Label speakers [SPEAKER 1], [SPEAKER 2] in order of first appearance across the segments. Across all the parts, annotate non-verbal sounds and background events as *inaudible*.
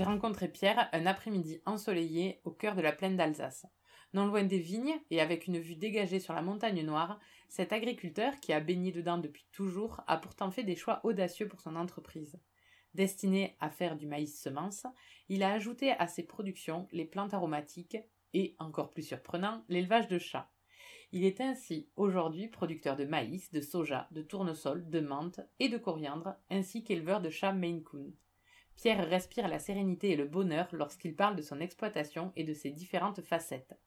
[SPEAKER 1] J'ai rencontré Pierre un après-midi ensoleillé au cœur de la plaine d'Alsace. Non loin des vignes et avec une vue dégagée sur la montagne noire, cet agriculteur qui a baigné dedans depuis toujours a pourtant fait des choix audacieux pour son entreprise. Destiné à faire du maïs semence, il a ajouté à ses productions les plantes aromatiques et, encore plus surprenant, l'élevage de chats. Il est ainsi aujourd'hui producteur de maïs, de soja, de tournesol, de menthe et de coriandre, ainsi qu'éleveur de chats Maine Coon. Pierre respire la sérénité et le bonheur lorsqu'il parle de son exploitation et de ses différentes facettes.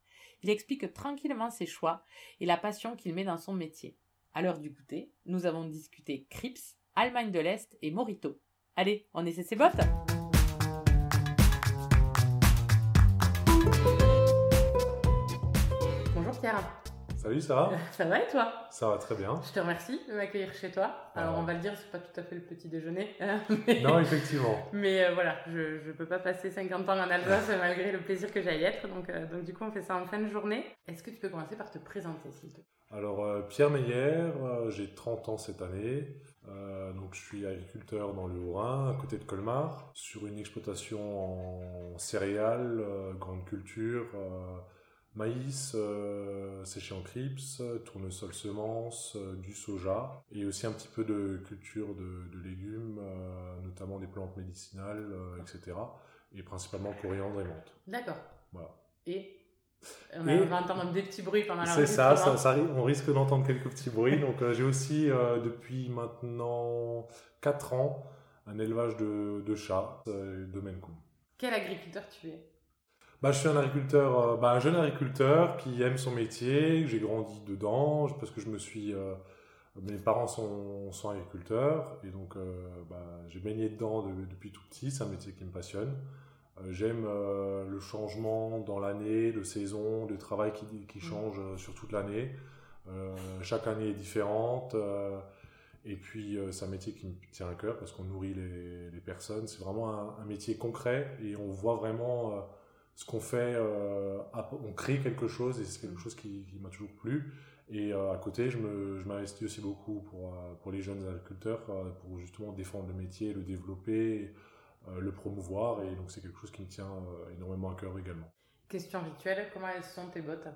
[SPEAKER 1] Il explique tranquillement ses choix et la passion qu'il met dans son métier. À l'heure du goûter, nous avons discuté Crips, Allemagne de l'Est et Morito. Allez, on essaie ses bottes Bonjour Pierre.
[SPEAKER 2] Salut Sarah. *laughs*
[SPEAKER 1] Ça va et toi
[SPEAKER 2] Ça va très bien.
[SPEAKER 1] Je te remercie de m'accueillir chez toi. Alors on va le dire, c'est pas tout à fait le petit déjeuner. *laughs*
[SPEAKER 2] Non, effectivement. *laughs*
[SPEAKER 1] Mais euh, voilà, je ne peux pas passer 50 ans en Alsace malgré le plaisir que j'aille être. Donc, euh, donc du coup, on fait ça en fin de journée. Est-ce que tu peux commencer par te présenter, s'il te plaît?
[SPEAKER 2] Alors, euh, Pierre Meyer, j'ai 30 ans cette année. donc, je suis agriculteur dans le Haut-Rhin, à côté de Colmar, sur une exploitation en céréales, grande culture maïs euh, séché en crips, tournesol semences, euh, du soja et aussi un petit peu de culture de, légumes, euh, notamment des plantes médicinales, etc. Et principalement coriandre et menthe.
[SPEAKER 1] D'accord.
[SPEAKER 2] Voilà.
[SPEAKER 1] Et on, va entendre des petits bruits pendant la
[SPEAKER 2] C'est ça, ça, on risque d'entendre quelques petits bruits. Donc j'ai aussi depuis maintenant 4 ans un élevage de, de chats de Maine
[SPEAKER 1] Quel agriculteur tu es?
[SPEAKER 2] Bah, je suis un agriculteur, euh, bah, un jeune agriculteur qui aime son métier, j'ai grandi dedans, parce que je me suis... Euh, mes parents sont, sont, agriculteurs, et donc euh, bah, j'ai baigné dedans depuis tout petit, c'est un métier qui me passionne. J'aime le changement dans l'année, de saison, de travail qui, qui mmh. change sur toute l'année. chaque année est différente. Et puis, c'est un métier qui me tient à cœur parce qu'on nourrit les, les personnes. C'est vraiment un, un, métier concret et on voit vraiment ce qu'on fait, euh, on crée quelque chose et c'est quelque chose qui, m'a toujours plu. Et euh, à côté, je m'investis aussi beaucoup pour, euh, pour les jeunes agriculteurs, pour justement défendre le métier, le développer, le promouvoir. Et donc, c'est quelque chose qui me tient énormément à cœur également.
[SPEAKER 1] Question rituelle, comment elles sont tes bottes?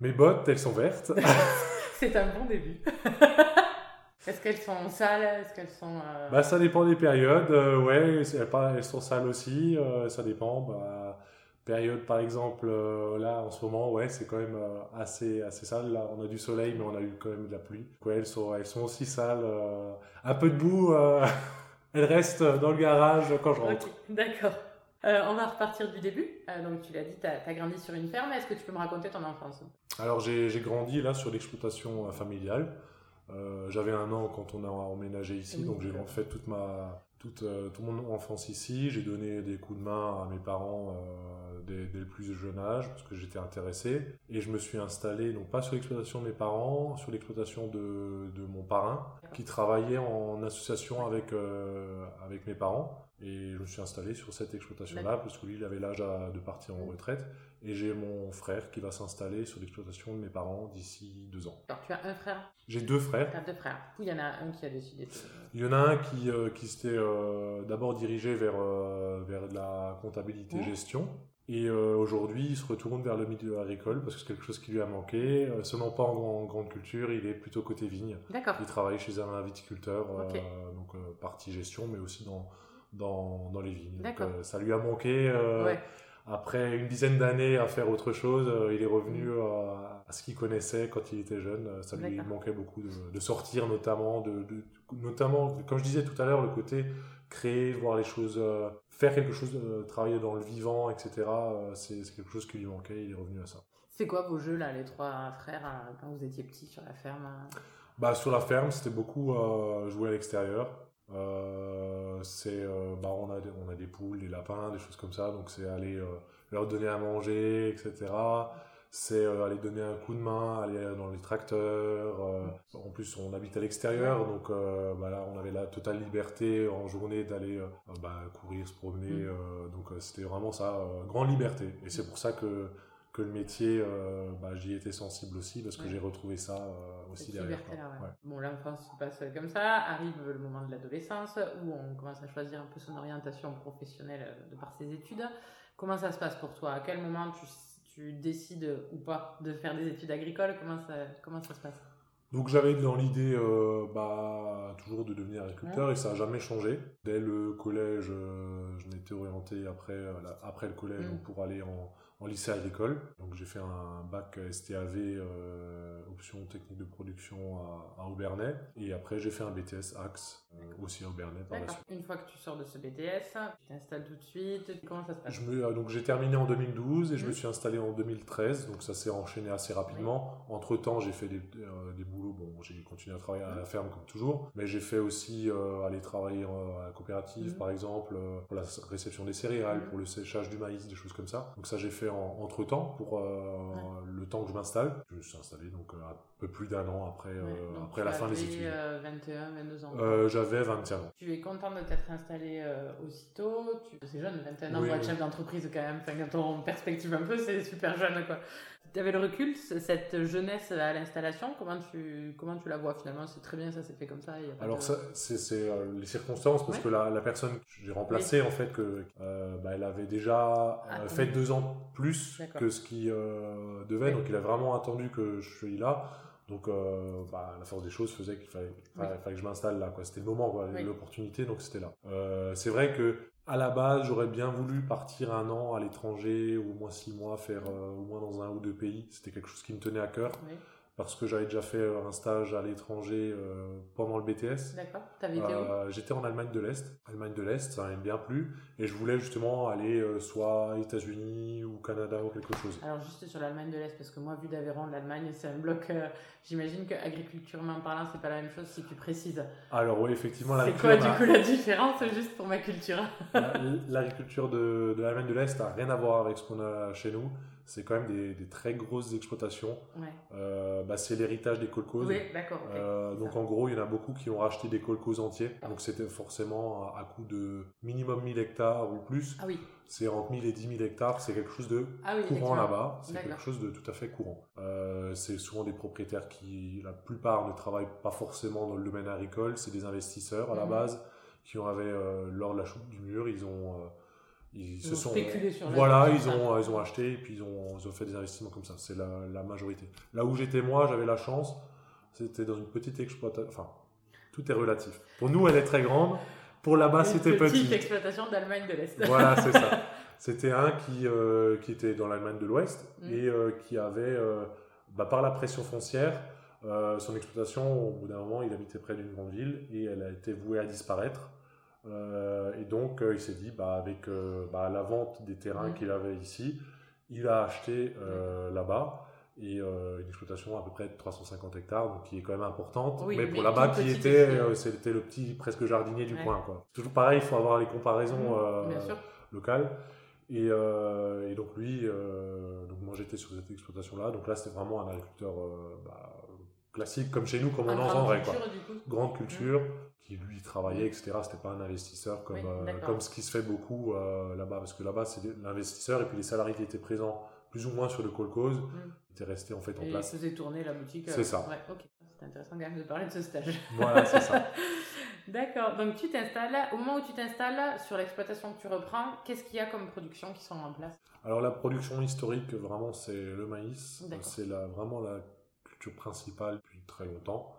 [SPEAKER 2] Mes bottes, elles sont vertes. *laughs*
[SPEAKER 1] c'est un bon début. *laughs* Est-ce qu'elles sont sales? Est-ce qu'elles sont
[SPEAKER 2] Bah ça dépend des périodes. ouais, elles, sont sales aussi. ça dépend. Bah, période par exemple euh, là en ce moment ouais c'est quand même euh, assez assez sale. Là on a du soleil mais on a eu quand même de la pluie. Ouais, elles sont elles sont aussi sales euh, un peu de boue *laughs* elles restent dans le garage quand je rentre.
[SPEAKER 1] d'accord. On va repartir du début. Donc tu l'as dit tu as, grandi sur une ferme. Est-ce que tu peux me raconter ton enfance?
[SPEAKER 2] Alors j'ai grandi là sur l'exploitation familiale. J'avais un an quand on a emménagé ici. Donc j'ai fait toute ma toute, toute mon enfance ici. J'ai donné des coups de main à mes parents dès, le plus jeune âge parce que j'étais intéressé et je me suis installé non pas sur l'exploitation de mes parents, sur l'exploitation de, de, mon parrain qui travaillait en association avec, euh, avec mes parents et je me suis installé sur cette exploitation-là parce que lui il avait l'âge de partir en retraite et j'ai mon frère qui va s'installer sur l'exploitation de mes parents d'ici deux ans.
[SPEAKER 1] Alors tu as un frère?
[SPEAKER 2] J'ai deux frères.
[SPEAKER 1] Tu as deux frères. il y en a un qui a décidé de...
[SPEAKER 2] Il y en a un qui, euh, qui s'était euh, d'abord dirigé vers, vers de la comptabilité-gestion mmh. Et euh, aujourd'hui, il se retourne vers le milieu agricole parce que c'est quelque chose qui lui a manqué. Euh, seulement pas en, grande culture, il est plutôt côté vigne.
[SPEAKER 1] D'accord.
[SPEAKER 2] Il travaille chez un viticulteur, euh, donc partie gestion, mais aussi dans, dans, dans les vignes. D'accord. ça lui a manqué. Après une dizaine d'années à faire autre chose, il est revenu mm. à, ce qu'il connaissait quand il était jeune. Ça lui manquait beaucoup de, sortir, notamment, de, notamment, comme je disais tout à l'heure, le côté créer, voir les choses faire quelque chose, euh, travailler dans le vivant, etc. Euh, c'est quelque chose qui lui manquait, il est revenu à ça.
[SPEAKER 1] C'est quoi vos jeux là, les trois frères, euh, quand vous étiez petits sur la ferme
[SPEAKER 2] Bah sur la ferme, c'était beaucoup jouer à l'extérieur. c'est, bah, on, a, on a des poules, des lapins, des choses comme ça, donc c'est aller leur donner à manger, etc c'est euh, aller donner un coup de main, aller dans les tracteurs. Euh, en plus, on habite à l'extérieur, donc euh, bah là, on avait la totale liberté en journée d'aller bah, courir, se promener. Mm. donc c'était vraiment ça, grande liberté. Et c'est pour ça que que le métier, bah, j'y étais sensible aussi parce que j'ai retrouvé ça aussi derrière.
[SPEAKER 1] Là, ouais. Bon, l'enfance se passe comme ça, arrive le moment de l'adolescence où on commence à choisir un peu son orientation professionnelle de par ses études. Comment ça se passe pour toi? À quel moment tu tu décides ou pas de faire des études agricoles Comment ça, comment ça se passe?
[SPEAKER 2] Donc j'avais dans l'idée euh, bah, toujours de devenir agriculteur et ça n'a jamais changé. Dès le collège, euh, je m'étais orienté après, euh, après le collège mm. pour aller en, en lycée agricole. Donc j'ai fait un bac STAV, euh, option technique de production à, Aubernais. Et après j'ai fait un BTS Axe, euh, aussi à Aubernais par la suite.
[SPEAKER 1] Une fois que tu sors de ce BTS, tu t'installes tout de suite. Comment ça se passe?
[SPEAKER 2] Je me, euh, Donc j'ai terminé en 2012 et je me mhm. suis installé en 2013. Donc ça s'est enchaîné assez rapidement. Entre temps j'ai fait des, des, boulots. Bon, j'ai continué à travailler à la ferme comme toujours. Mais j'ai fait aussi aller travailler à la coopérative mhm. par exemple, pour la réception des céréales, mhm. pour le séchage du maïs, des choses comme ça. Donc ça j'ai fait entre temps pour euh, le temps que je m'installe. Je me suis installé donc euh, un peu plus d'un an après, euh, après la fin des études.
[SPEAKER 1] 21, 22 ans.
[SPEAKER 2] J'avais 21 ans.
[SPEAKER 1] Tu es content de t'être installé aussitôt? Tu... C'est jeune, 21 ans pour être chef d'entreprise quand même. Enfin, quand on perspective un peu, c'est super jeune quoi. Tu avais le recul, cette jeunesse à l'installation, comment tu, comment tu la vois finalement? C'est très bien, ça s'est fait comme ça.
[SPEAKER 2] Alors, ça, c'est les circonstances, parce que la, la, personne que j'ai remplacée, en fait, que, bah, elle avait déjà ah, fait deux ans plus que ce qui euh, devait. Donc il a vraiment attendu que je suis là. Donc euh, bah, la force des choses faisait qu'il fallait, fallait, que je m'installe là. C'était le moment, l'opportunité, donc c'était là. Euh, c'est vrai que à la base, j'aurais bien voulu partir un an à l'étranger, au moins six mois, faire au moins dans un ou deux pays. C'était quelque chose qui me tenait à cœur parce que j'avais déjà fait euh, un stage à l'étranger euh, pendant le BTS.
[SPEAKER 1] D'accord. T'avais été où? Euh,
[SPEAKER 2] J'étais en Allemagne de l'Est. Allemagne de l'Est, ça m'a bien plu. Et je voulais justement aller soit États-Unis ou Canada ou quelque chose.
[SPEAKER 1] Alors juste sur l'Allemagne de l'Est, parce que moi, vu d'Aveyron, l'Allemagne, c'est un bloc. J'imagine que agriculturement parlant, c'est pas la même chose si tu précises.
[SPEAKER 2] Alors oui, effectivement,
[SPEAKER 1] C'est quoi du coup la différence, juste pour ma culture? *laughs*
[SPEAKER 2] L'agriculture de, de l'Allemagne de l'Est n'a rien à voir avec ce qu'on a chez nous c'est quand même des, des, très grosses exploitations. Euh, bah, c'est l'héritage des colcos.
[SPEAKER 1] Oui, d'accord.
[SPEAKER 2] Euh, donc en gros, il y en a beaucoup qui ont racheté des colcos entiers. Donc c'était forcément à, coût de minimum 1000 hectares ou plus.
[SPEAKER 1] Ah oui.
[SPEAKER 2] C'est entre 1000 et 10 000 hectares, c'est quelque chose de ah courant là-bas. C'est quelque chose de tout à fait courant. Euh, c'est souvent des propriétaires qui, la plupart, ne travaillent pas forcément dans le domaine agricole. C'est des investisseurs à la mhm. base qui ont avait lors de la chute du mur, ils ont
[SPEAKER 1] ils, se sont spéculé sur
[SPEAKER 2] voilà ils ont ils ont acheté et puis ils ont, ils ont fait des investissements comme ça. C'est la, la, majorité. Là où j'étais moi j'avais la chance c'était dans une petite exploitation enfin tout est relatif. Pour nous elle est très grande. Pour là-bas c'était petit.
[SPEAKER 1] petite exploitation d'Allemagne de l'Est.
[SPEAKER 2] Voilà c'est ça. *laughs* C'était un qui euh, qui était dans l'Allemagne de l'Ouest mm. et euh, qui avait euh, bah, par la pression foncière son exploitation au bout d'un moment il habitait près d'une grande ville et elle a été vouée à disparaître euh, et donc, euh, il s'est dit, bah, avec euh, bah, la vente des terrains mm. qu'il avait ici, il a acheté là-bas et une exploitation à peu près de 350 hectares, donc qui est quand même importante. mais pour là-bas, qui était, c'était le petit presque jardinier du coin. Quoi. Toujours pareil, il faut avoir les comparaisons mm, locales. Et, et, donc lui, donc moi j'étais sur cette exploitation-là. Donc là, c'était vraiment un agriculteur bah, classique, comme chez nous, comme on entendrait. Quoi. Grande culture, qui lui travaillait, etc. C'était pas un investisseur comme, euh, comme ce qui se fait beaucoup euh, là-bas, parce que là-bas, c'est l'investisseur et puis les salariés qui étaient présents plus ou moins sur le call cause mm. étaient restés en fait en et place.
[SPEAKER 1] Ils faisaient tourner la boutique.
[SPEAKER 2] C'est ça.
[SPEAKER 1] Ouais, ok. C'est intéressant quand même de parler de ce stage. *laughs*
[SPEAKER 2] Voilà, c'est ça. *laughs*
[SPEAKER 1] D'accord. Donc tu t'installes. Au moment où tu t'installes sur l'exploitation que tu reprends, qu'est-ce qu'il y a comme production qui sont en place?
[SPEAKER 2] Alors la production historique, vraiment, c'est le maïs. C'est vraiment la culture principale depuis très longtemps.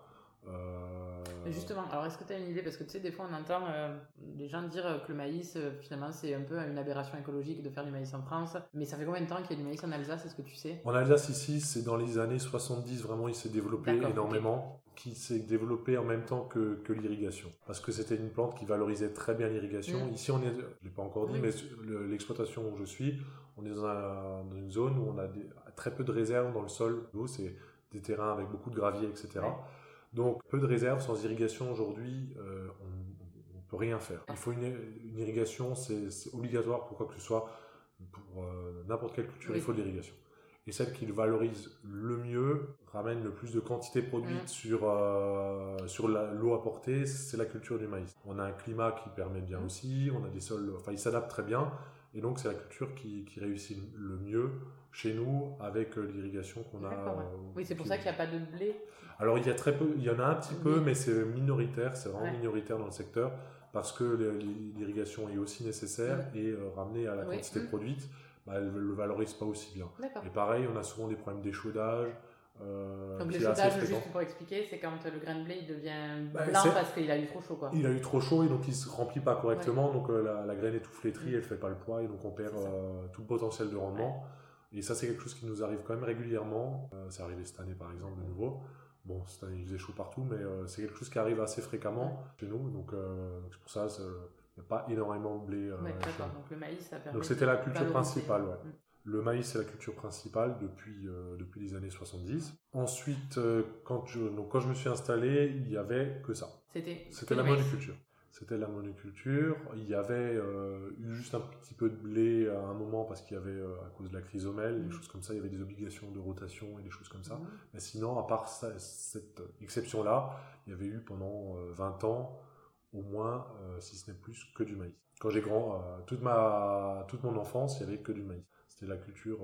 [SPEAKER 1] Euh... Justement, alors est-ce que tu as une idée? Parce que tu sais, des fois on entend euh, des gens dire que le maïs, euh, finalement, c'est un peu une aberration écologique de faire du maïs en France. Mais ça fait combien de temps qu'il y a du maïs en Alsace? Est-ce que tu sais?
[SPEAKER 2] En Alsace, ici, c'est dans les années 70, vraiment, il s'est développé énormément. Qui s'est développé en même temps que, que l'irrigation. Parce que c'était une plante qui valorisait très bien l'irrigation. Mm. Ici, on est, je ne l'ai pas encore dit, mais l'exploitation où je suis, on est dans, dans, une zone où on a très peu de réserves dans le sol. C'est des terrains avec beaucoup de gravier, etc. Donc peu de réserves, sans irrigation aujourd'hui, euh, on, peut rien faire. Il faut une, une irrigation, c'est obligatoire pour quoi que ce soit. Pour euh, n'importe quelle culture,
[SPEAKER 1] Oui.
[SPEAKER 2] il faut de l'irrigation. Et celle qui le valorise le mieux, ramène le plus de quantité produite sur, euh, sur l'eau apportée, c'est la culture du maïs. On a un climat qui permet bien aussi, on a des sols, enfin, ils s'adaptent très bien. Et donc, c'est la culture qui, qui réussit le mieux chez nous avec euh, l'irrigation qu'on a.
[SPEAKER 1] Ouais.
[SPEAKER 2] euh,
[SPEAKER 1] Oui, c'est pour
[SPEAKER 2] qui-
[SPEAKER 1] ça qu'il n'y a pas de blé.
[SPEAKER 2] alors il y a très peu, il y en a un petit peu,
[SPEAKER 1] Oui.
[SPEAKER 2] mais c'est minoritaire, c'est vraiment
[SPEAKER 1] Ouais.
[SPEAKER 2] minoritaire dans le secteur parce que l'irrigation est aussi nécessaire et euh, ramenée à la
[SPEAKER 1] Oui.
[SPEAKER 2] quantité
[SPEAKER 1] Mm.
[SPEAKER 2] produite, bah, elle ne le valorise pas aussi bien. Et pareil, on a souvent des problèmes d'échaudage. euh,
[SPEAKER 1] Donc
[SPEAKER 2] qui
[SPEAKER 1] le
[SPEAKER 2] est assez
[SPEAKER 1] chaudage,
[SPEAKER 2] fréquent.
[SPEAKER 1] juste pour expliquer, c'est quand le grain de blé il devient
[SPEAKER 2] Bah,
[SPEAKER 1] blanc parce qu'il a eu trop chaud, quoi.
[SPEAKER 2] Il a eu trop chaud et donc il se remplit pas correctement, donc euh, la, la graine est tout flétrie,
[SPEAKER 1] Mm.
[SPEAKER 2] elle fait pas le poids et donc on perd euh, tout le potentiel de rendement. Et ça c'est quelque chose qui nous arrive quand même régulièrement. Euh, c'est arrivé cette année par exemple de nouveau. Bon, cette année il faisait chaud partout, mais euh, c'est quelque chose qui arrive assez fréquemment chez nous, donc euh, c'est pour ça il n'y a pas énormément de blé.
[SPEAKER 1] Ouais,
[SPEAKER 2] chez
[SPEAKER 1] d'accord.
[SPEAKER 2] nous.
[SPEAKER 1] Donc le maïs, ça permet.
[SPEAKER 2] Donc c'était la culture principale, ouais.
[SPEAKER 1] Mm.
[SPEAKER 2] Le maïs, c'est la culture principale depuis, euh, depuis les années 70. Ensuite, euh, quand, je, donc, quand je me suis installé, il n'y avait que ça.
[SPEAKER 1] C'était.
[SPEAKER 2] C'était la monoculture. C'était la monoculture. Il y avait euh, eu juste un petit peu de blé à un moment parce qu'il y avait, euh, à cause de la chrysomèle, des
[SPEAKER 1] Mhm.
[SPEAKER 2] choses comme ça, il y avait des obligations de rotation et des choses comme ça.
[SPEAKER 1] Mhm.
[SPEAKER 2] Mais sinon, à part ça- cette exception-là, il y avait eu pendant euh, 20 ans, au moins, euh, si ce n'est plus, que du maïs. Quand j'ai grand, toute, ma, toute mon enfance, il n'y avait que du maïs. C'était la culture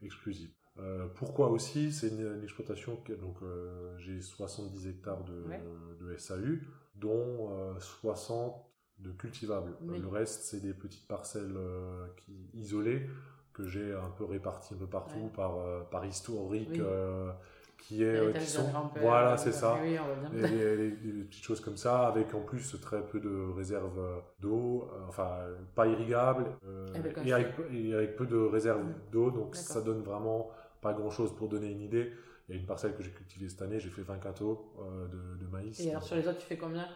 [SPEAKER 2] exclusive. Euh, pourquoi aussi? C'est une, une exploitation, donc euh, j'ai 70 hectares de,
[SPEAKER 1] Ouais.
[SPEAKER 2] de SAU, dont euh, 60 de cultivables.
[SPEAKER 1] Oui.
[SPEAKER 2] Le reste, c'est des petites parcelles euh, qui, isolées que j'ai un peu réparties un peu partout
[SPEAKER 1] Ouais.
[SPEAKER 2] par, euh, par historique,
[SPEAKER 1] Oui.
[SPEAKER 2] euh, qui, est, euh, qui sont... Voilà,
[SPEAKER 1] euh,
[SPEAKER 2] c'est ça.
[SPEAKER 1] Oui,
[SPEAKER 2] Et les, petites choses comme ça, avec en plus très peu de réserves euh, d'eau, euh, enfin pas irrigables, euh,
[SPEAKER 1] Avec un
[SPEAKER 2] et, avec, et avec peu de réserves
[SPEAKER 1] Mm.
[SPEAKER 2] d'eau, donc ça donne vraiment pas grand chose pour donner une idée. A une parcelle que j'ai cultivée cette année, j'ai fait 20 quintaux euh, de, de maïs.
[SPEAKER 1] Et alors sur les autres, tu fais combien?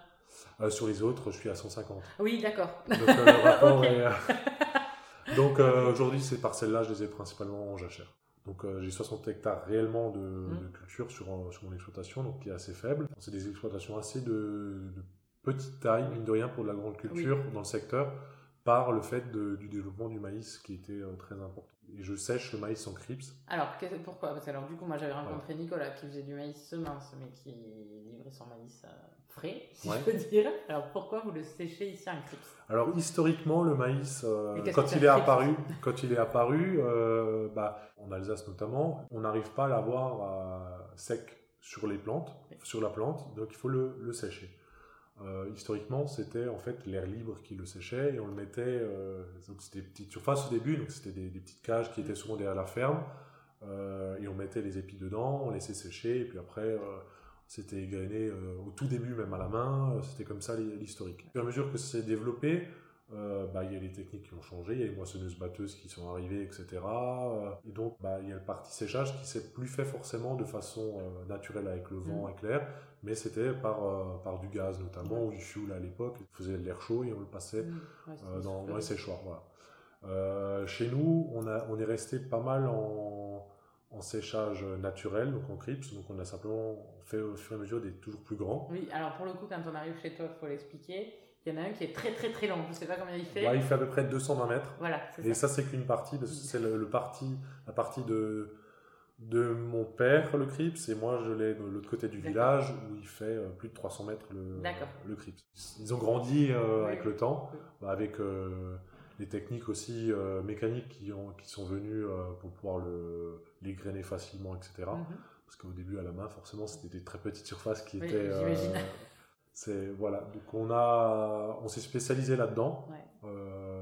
[SPEAKER 2] Euh, sur les autres, je suis à 150.
[SPEAKER 1] Oui, d'accord.
[SPEAKER 2] Donc euh, le rapport *laughs*
[SPEAKER 1] Ok.
[SPEAKER 2] est, *laughs* Donc aujourd'hui, ces parcelles-là, je les ai principalement en jachère. Donc euh, j'ai 60 hectares réellement de,
[SPEAKER 1] Mm.
[SPEAKER 2] de culture sur, sur mon exploitation, donc qui est assez faible. C'est des exploitations assez de, de petite taille, mine de rien, pour de la grande culture dans le secteur, par le fait de- du développement du maïs qui était euh, très important. Et je sèche le maïs en crips.
[SPEAKER 1] Alors, pourquoi? Parce que alors, du coup, moi, j'avais rencontré Nicolas qui faisait du maïs semence, mais qui livrait son maïs euh, frais, si
[SPEAKER 2] Ouais.
[SPEAKER 1] je peux dire. Alors, pourquoi vous le séchez ici en crips
[SPEAKER 2] Alors historiquement, le maïs, euh, quand il est apparu, quand il est apparu, bah, en Alsace notamment, on n'arrive pas à l'avoir sec sur les plantes, sur la plante, donc il faut le, le sécher. Euh, historiquement, c'était en fait l'air libre qui le séchait et on le mettait. euh, donc c'était des petites surfaces au début, donc c'était des, des petites cages qui étaient souvent derrière la ferme euh, et on mettait les épis dedans, on laissait sécher et puis après. c'était égrené au tout début, même à la main. C'était comme ça l'historique. Au fur et à mesure que c'est développé, bah, il y a les techniques qui ont changé, il y a les moissonneuses batteuses qui sont arrivées, etc. et donc, bah, il y a le parti séchage qui s'est plus fait forcément de façon naturelle avec le vent
[SPEAKER 1] Mhm.
[SPEAKER 2] éclair, mais c'était par, euh, par du gaz notamment, ou du fioul à l'époque. On faisait de l'air chaud et on le passait
[SPEAKER 1] Mmh, ouais,
[SPEAKER 2] euh, dans, dans les séchoirs. Voilà. Euh, chez nous, on, a, on est resté pas mal en, en séchage naturel, donc en crips. Donc on a simplement fait au fur et à mesure des toujours plus grands.
[SPEAKER 1] Oui, alors pour le coup, quand on arrive chez toi, il faut l'expliquer. Il y en a un qui est très très très long. Je sais pas combien il fait.
[SPEAKER 2] Ouais, il fait à peu près 220 mètres.
[SPEAKER 1] Voilà,
[SPEAKER 2] Et
[SPEAKER 1] ça.
[SPEAKER 2] ça, c'est qu'une partie, parce que c'est le, le parti, la partie de, de mon père, le Crips, et moi, je l'ai de l'autre côté du village, où il fait euh, plus de 300 mètres le, le Crips. Ils ont grandi euh, avec le temps, bah, avec euh, les techniques aussi euh, mécaniques qui, ont, qui sont venues pour pouvoir le, les grainer facilement, etc.
[SPEAKER 1] Mhm.
[SPEAKER 2] Parce qu'au début, à la main, forcément, c'était des très petites surfaces qui
[SPEAKER 1] Oui,
[SPEAKER 2] étaient... c'est voilà, donc on a, on s'est spécialisé là-dedans.
[SPEAKER 1] Ouais.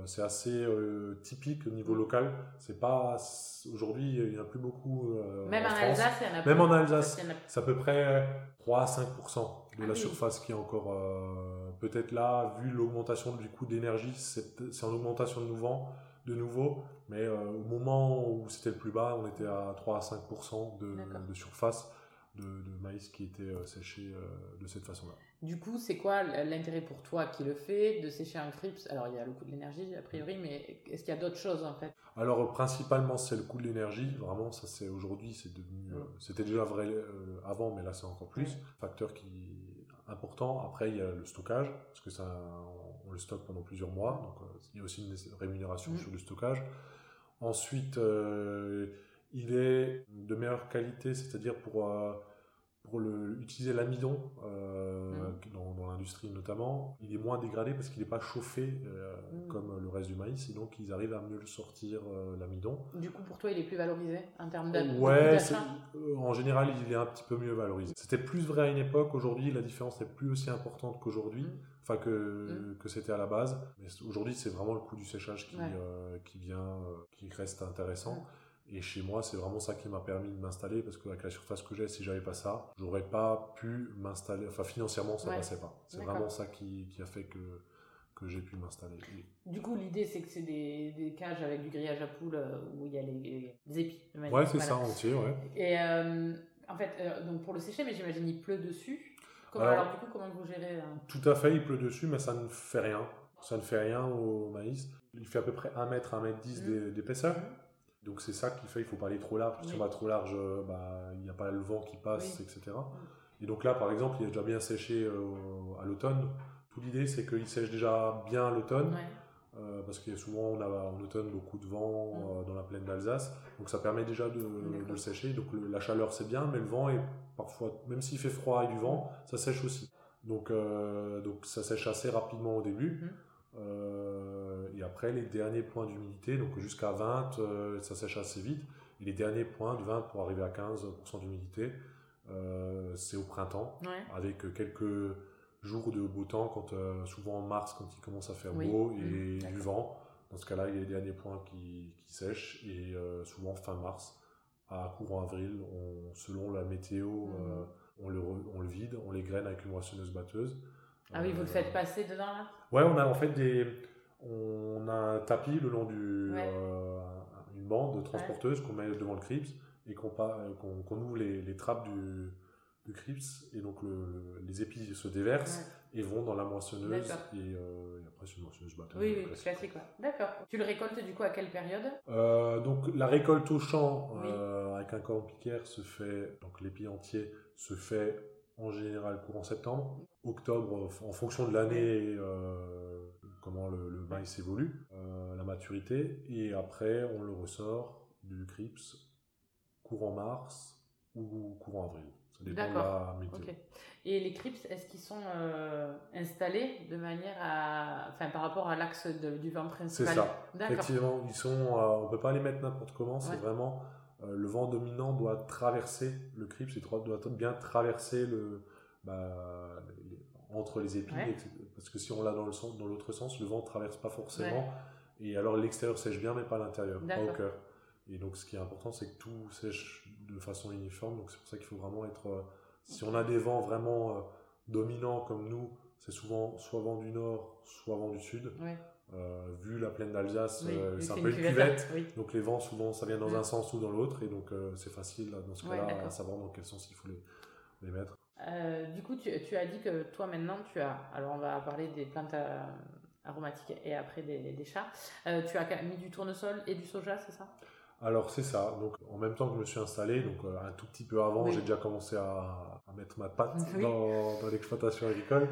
[SPEAKER 2] Euh, c'est assez euh, typique au niveau
[SPEAKER 1] Mm.
[SPEAKER 2] local. C'est pas aujourd'hui, il n'y en a plus beaucoup. euh,
[SPEAKER 1] Même en. Alsace, il y en a
[SPEAKER 2] Même
[SPEAKER 1] peu,
[SPEAKER 2] en
[SPEAKER 1] parce
[SPEAKER 2] Alsace.
[SPEAKER 1] qu'il y en a-
[SPEAKER 2] C'est à peu près 3 à 5% de
[SPEAKER 1] Ah
[SPEAKER 2] la
[SPEAKER 1] oui.
[SPEAKER 2] surface qui est encore peut-être là, vu l'augmentation du coût d'énergie, c'est en augmentation de nouveau, de nouveau mais au moment où c'était le plus bas, on était à 3 à 5 de, de surface de, de maïs qui était euh, séché euh, de cette façon-là.
[SPEAKER 1] Du coup, c'est quoi l'intérêt pour toi qui le fait de sécher un crips Alors, il y a le coût de l'énergie, a priori, mais est-ce qu'il y a d'autres choses en fait?
[SPEAKER 2] Alors principalement c'est le coût de l'énergie, vraiment ça c'est aujourd'hui c'est devenu, euh,
[SPEAKER 1] Ouais.
[SPEAKER 2] c'était déjà vrai euh, avant mais là c'est encore plus, facteur qui important. Après, il y a le stockage, parce que ça, on le stocke pendant plusieurs mois, donc il y a aussi une rémunération mmh. sur le stockage. Ensuite, il est de meilleure qualité, c'est-à-dire pour pour le, utiliser l'amidon euh, mmh. dans, l'industrie notamment, il est moins dégradé parce qu'il n'est pas chauffé euh, mmh. comme le reste du maïs et donc ils arrivent à mieux le sortir euh, l'amidon.
[SPEAKER 1] Du coup pour toi il est plus valorisé en termes d'achat?
[SPEAKER 2] Ouais, en général il est un petit peu mieux valorisé. C'était plus vrai à une époque, aujourd'hui la différence n'est plus aussi importante qu'aujourd'hui, mmh. enfin que, que c'était à la base. Mais aujourd'hui c'est vraiment le coût du séchage qui, qui vient, qui reste intéressant. Et chez moi, c'est vraiment ça qui m'a permis de m'installer parce qu'avec la surface que j'ai, si j'avais pas ça, j'aurais pas pu m'installer. Enfin, financièrement, ça ne passait pas. C'est vraiment ça qui, qui, a fait que, que j'ai pu m'installer.
[SPEAKER 1] Du coup, l'idée, c'est que c'est des, des, cages avec du grillage à poules euh, où il y a les, épis.
[SPEAKER 2] Ouais, c'est ça, entier, ouais.
[SPEAKER 1] Et euh, en fait, euh, donc pour le sécher, mais j'imagine il pleut dessus. alors, du coup, comment vous gérez
[SPEAKER 2] Tout à fait, il pleut dessus, mais ça ne fait rien. Ça ne fait rien au maïs. Il fait à peu près 1 mètre, 1 mètre 10 mmh. d'épaisseur. Mmh. Donc c'est ça qui fait, il faut pas aller trop large. Si on va trop large, euh, bah, il n'y a pas le vent qui passe, etc. Et donc là, par exemple, il est déjà bien séché euh, à l'automne. Toute l'idée, c'est qu'il sèche déjà bien à l'automne. Euh, parce qu'il y a souvent, on a en automne beaucoup de vent dans la plaine d'Alsace. Donc ça permet déjà de, le sécher. Donc la chaleur, c'est bien, mais le vent est parfois, même s'il fait froid et du vent, ça sèche aussi. Donc, donc ça sèche assez rapidement au début. Mmh. Euh, et après, les derniers points d'humidité, donc jusqu'à 20, euh, ça sèche assez vite. Et les derniers points, de 20 pour arriver à 15% d'humidité, euh, c'est au printemps, avec quelques jours de beau temps, quand, souvent en mars, quand il commence à faire beau, et mmh, du vent. Dans ce cas-là, il y a les derniers points qui, qui sèchent, et souvent fin mars, à courant avril, on, selon la météo, mmh. on, le, on le vide, on les graine avec une moissonneuse batteuse.
[SPEAKER 1] Ah oui, vous le faites passer dedans là?
[SPEAKER 2] Ouais, on a en fait des. On a un tapis le long du. Euh, une bande transporteuse qu'on met devant le CRIPS et qu'on qu'on ouvre les, les, trappes du, du CRIPS et donc le, les épis se déversent et vont dans la moissonneuse et, euh, et, après c'est une moissonneuse batteuse.
[SPEAKER 1] Oui, oui, classique. D'accord. Tu le récoltes du coup à quelle période?
[SPEAKER 2] Euh, Donc la récolte au champ avec un corps piquaire se fait, donc l'épi entier se fait en général courant septembre. Octobre, en fonction de l'année, euh, comment le, le, maïs évolue, euh, la maturité. Et après, on le ressort du CRIPS courant mars ou courant avril. Ça dépend de la météo.
[SPEAKER 1] Et les CRIPS, est-ce qu'ils sont euh, installés de manière à. Enfin, par rapport à l'axe du vent principal?
[SPEAKER 2] C'est ça. Effectivement, ils sont, on ne peut pas les mettre n'importe comment, c'est vraiment euh, le vent dominant doit traverser le crypte, doit bien traverser le, bah, entre les épis, parce que si on l'a dans l'autre dans l'autre sens, le vent ne traverse pas forcément, et alors l'extérieur sèche bien, mais pas l'intérieur, pas au cœur. Et donc ce qui est important, c'est que tout sèche de façon uniforme, donc c'est pour ça qu'il faut vraiment être... Euh, si on a des vents vraiment euh, dominants comme nous, c'est souvent soit vent du nord, soit vent du sud. Euh, vu la plaine d'Alsace, c'est un peu une cuvette, donc les vents souvent ça vient dans mm. un sens ou dans l'autre, et donc c'est facile dans ce cas-là à savoir dans quel sens il faut les, les mettre.
[SPEAKER 1] Du coup, tu, tu, as dit que toi maintenant tu as, alors on va parler des plantes aromatiques et après des, des chats, tu as mis du tournesol et du soja, c'est ça?
[SPEAKER 2] Alors c'est ça, donc en même temps que je me suis installé, donc un tout petit peu avant, j'ai déjà commencé à, à, mettre ma patte dans, dans l'exploitation agricole.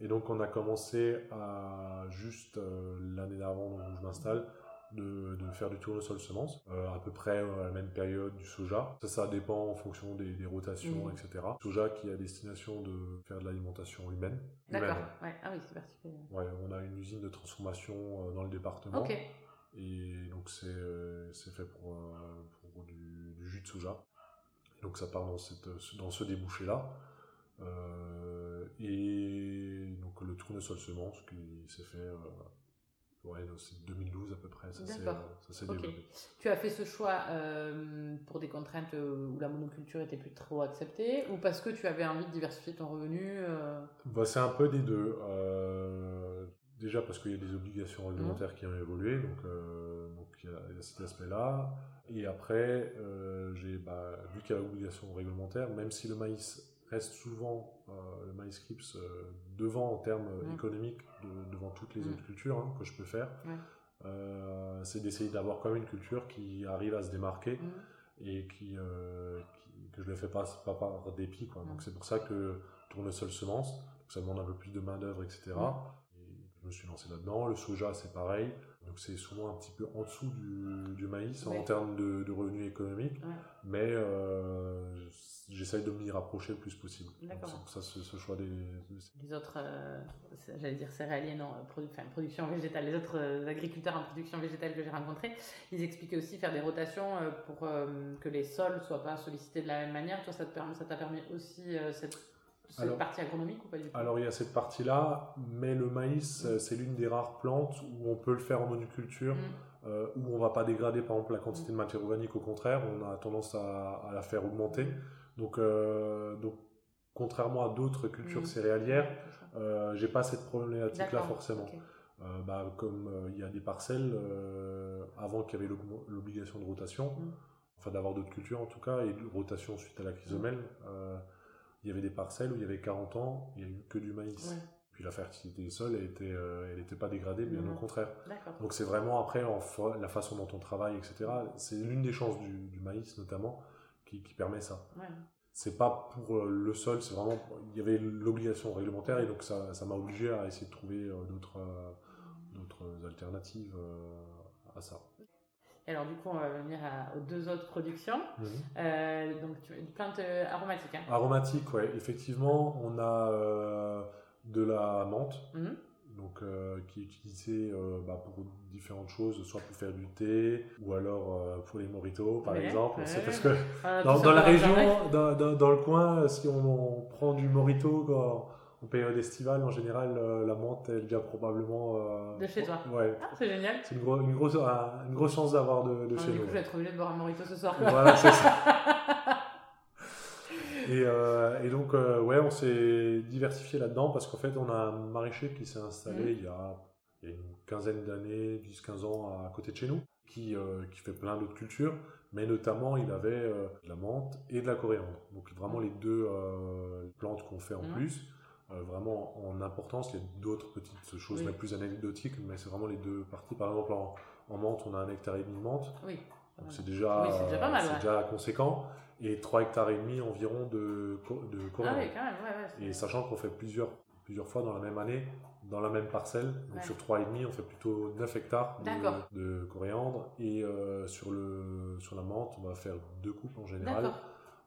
[SPEAKER 2] Et donc on a commencé à juste euh, l'année d'avant où je m'installe de, de, faire du tournesol semence, euh, à peu près euh, à la même période du soja. Ça, ça dépend en fonction des, des rotations, mmh. etc. Soja qui a destination de faire de l'alimentation humaine.
[SPEAKER 1] D'accord, ouais. ah oui, c'est particulier.
[SPEAKER 2] Ouais, on a une usine de transformation dans le département. Et donc c'est fait pour, pour du, du, jus de soja. Et donc ça part dans, cette, dans ce débouché-là. Euh, et donc le tournesol semence qui s'est fait euh, ouais, c'est 2012 à peu près, ça s'est développé.
[SPEAKER 1] Tu as fait ce choix euh, pour des contraintes où la monoculture était plus trop acceptée ou parce que tu avais envie de diversifier ton revenu
[SPEAKER 2] bah, C'est un peu des deux. déjà parce qu'il y a des obligations mmh. réglementaires qui ont évolué, donc, donc il, y a, cet aspect-là. Et après, j'ai bah, vu qu'il y a l'obligation réglementaire, même si le maïs reste souvent euh, le maïs euh, devant en termes mm. économiques devant toutes les autres cultures hein, que je peux faire. Euh, c'est d'essayer d'avoir quand même une culture qui arrive à se démarquer et qui, que je ne le fais pas, pas par dépit. Quoi. Donc c'est pour ça que tournesol semence, ça demande un peu plus de main d'œuvre, etc. Et je me suis lancé là-dedans. Le soja, c'est pareil. Donc c'est souvent un petit peu en dessous du, du maïs en termes de, de revenus économiques,
[SPEAKER 1] Ouais.
[SPEAKER 2] mais euh, j'essaye de m'y rapprocher le plus possible. C'est pour ça ce, ce choix des,
[SPEAKER 1] Les autres, euh, j'allais dire céréaliers, non, euh, produ- enfin, production végétale, les autres agriculteurs en production végétale que j'ai rencontrés, ils expliquaient aussi faire des rotations pour euh, que les sols soient pas sollicités de la même manière. Toi, ça te permet- ça t'a permis aussi euh, cette, cette
[SPEAKER 2] Alors-
[SPEAKER 1] partie agronomique ou pas du tout?
[SPEAKER 2] Alors il y a cette partie-là, mais le maïs, euh, c'est l'une des rares plantes où on peut le faire en monoculture,
[SPEAKER 1] Mm.
[SPEAKER 2] euh, où on va pas dégrader par exemple la quantité de matière organique, au contraire, on a tendance à, à la faire augmenter. Donc, euh, donc contrairement à d'autres cultures
[SPEAKER 1] Mm.
[SPEAKER 2] céréalières, euh, j'ai pas cette problématique-là forcément. bah, comme il y a des parcelles, avant qu'il y avait l'obligation de rotation,
[SPEAKER 1] Mm.
[SPEAKER 2] enfin d'avoir d'autres cultures en tout cas, et de rotation suite à la chrysomèle, il y avait des parcelles où il y avait 40 ans, il n'y a eu que du maïs.
[SPEAKER 1] Ouais,
[SPEAKER 2] Puis la fertilité des sols, elle était, euh, elle était pas dégradée, bien au contraire. Donc c'est vraiment après en fa- la façon dont on travaille, etc. C'est l'une des chances du, du maïs notamment qui, qui permet ça.
[SPEAKER 1] Ouais.
[SPEAKER 2] C'est pas pour euh, le sol, c'est vraiment il y avait l'obligation réglementaire et donc ça ça m'a obligé à essayer de trouver euh, d'autres euh, alternatives à ça.
[SPEAKER 1] Et alors, du coup, on va venir à- aux deux autres productions. Euh, donc, tu des plantes euh, aromatiques. Hein.
[SPEAKER 2] Aromatique, ouais, effectivement, on a euh, de la menthe.
[SPEAKER 1] Mhm.
[SPEAKER 2] donc euh, qui est utilisé euh, bah, pour différentes choses, soit pour faire du thé ou alors pour les moritos par
[SPEAKER 1] Ouais,
[SPEAKER 2] exemple.
[SPEAKER 1] ouais.
[SPEAKER 2] C'est parce que
[SPEAKER 1] On a
[SPEAKER 2] dans, la région, dans- dans le coin, si on, on prend du morito quand- en période estivale, en général, euh, la menthe, elle vient probablement euh,
[SPEAKER 1] De chez toi.
[SPEAKER 2] Ouais,
[SPEAKER 1] Ah, c'est génial.
[SPEAKER 2] c'est une, gro- une grosse, un- une grosse chance d'avoir de, de
[SPEAKER 1] Ah,
[SPEAKER 2] chez
[SPEAKER 1] du
[SPEAKER 2] nous.
[SPEAKER 1] coup, je vais être obligée de boire un morito ce soir. quoi.
[SPEAKER 2] Voilà, c'est ça. *laughs* Et, euh, et donc, ouais, on s'est diversifié là-dedans parce qu'en fait, on a un maraîcher qui s'est installé
[SPEAKER 1] Mhm.
[SPEAKER 2] il, y a, il y a une quinzaine d'années, 10-15 ans à côté de chez nous, qui, qui fait plein d'autres cultures, mais notamment, il avait euh, de la menthe et de la coriandre. Donc, vraiment les deux euh, plantes qu'on fait en
[SPEAKER 1] Mhm.
[SPEAKER 2] plus. Euh, vraiment en importance, il y a d'autres petites choses
[SPEAKER 1] Oui.
[SPEAKER 2] mais plus anecdotiques, mais c'est vraiment les deux parties. Par exemple, en, en menthe, on a un hectare et demi de menthe,
[SPEAKER 1] Oui.
[SPEAKER 2] donc c'est déjà,
[SPEAKER 1] Oui, déjà pas mal,
[SPEAKER 2] c'est
[SPEAKER 1] ouais.
[SPEAKER 2] déjà conséquent. Et 3 hectares et demi environ de, de
[SPEAKER 1] Ah
[SPEAKER 2] coriandre.
[SPEAKER 1] oui, quand même, ouais, ouais. c'est-
[SPEAKER 2] et sachant qu'on fait plusieurs, plusieurs fois dans la même année, dans la même parcelle, donc sur 3 et demi, on fait plutôt 9 hectares de, de coriandre. Et euh, sur, le, sur la menthe, on va faire deux coupes en général.